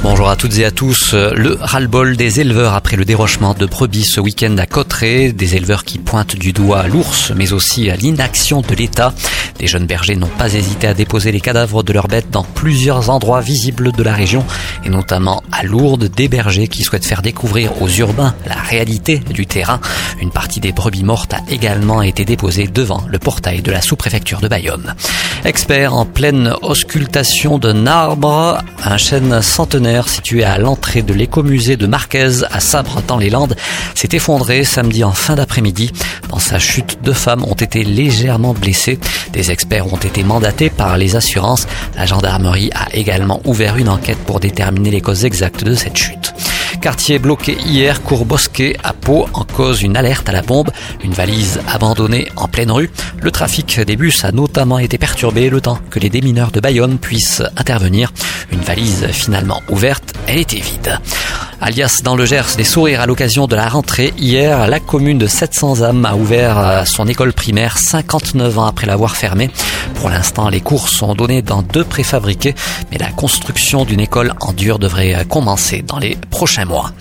Bonjour à toutes et à tous. Le ras-le-bol des éleveurs après le dérochement de brebis ce week-end à Cotteret. Des éleveurs qui pointent du doigt l'ours, mais aussi à l'inaction de l'État. Des jeunes bergers n'ont pas hésité à déposer les cadavres de leurs bêtes dans plusieurs endroits visibles de la région, et notamment à Lourdes, des bergers qui souhaitent faire découvrir aux urbains la réalité du terrain. Une partie des brebis mortes a également été déposée devant le portail de la sous-préfecture de Bayonne. Expert en pleine auscultation d'un arbre, un chêne centenaire situé à l'entrée de l'écomusée de Marquez à Sabre dans les Landes s'est effondré samedi en fin d'après-midi. Dans sa chute, deux femmes ont été légèrement blessées. Des experts ont été mandatés par les assurances. La gendarmerie a également ouvert une enquête pour déterminer les causes exactes de cette chute. Quartier bloqué hier, cours Bosquet à Pau, en cause une alerte à la bombe, une valise abandonnée en pleine rue. Le trafic des bus a notamment été perturbé le temps que les démineurs de Bayonne puissent intervenir. Une valise finalement ouverte, elle était vide. Alias dans le Gers, des sourires à l'occasion de la rentrée. Hier, la commune de 700 âmes a ouvert son école primaire 59 ans après l'avoir fermée. Pour l'instant, les cours sont donnés dans deux préfabriqués, mais la construction d'une école en dur devrait commencer dans les prochains mois.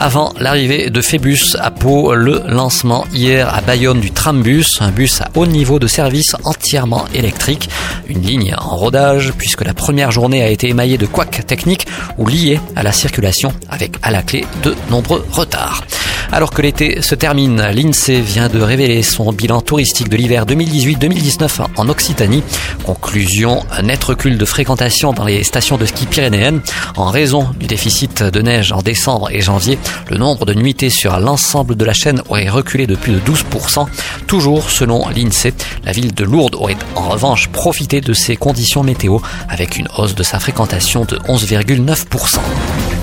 Avant l'arrivée de Phébus à Pau, le lancement hier à Bayonne du Trambus, un bus à haut niveau de service entièrement électrique, une ligne en rodage puisque la première journée a été émaillée de couacs techniques ou liés à la circulation avec à la clé de nombreux retards. Alors que l'été se termine, l'INSEE vient de révéler son bilan touristique de l'hiver 2018-2019 en Occitanie. Conclusion, net recul de fréquentation dans les stations de ski pyrénéennes. En raison du déficit de neige en décembre et janvier, le nombre de nuitées sur l'ensemble de la chaîne aurait reculé de plus de 12%. Toujours selon l'INSEE, la ville de Lourdes aurait en revanche profité de ces conditions météo avec une hausse de sa fréquentation de 11,9%.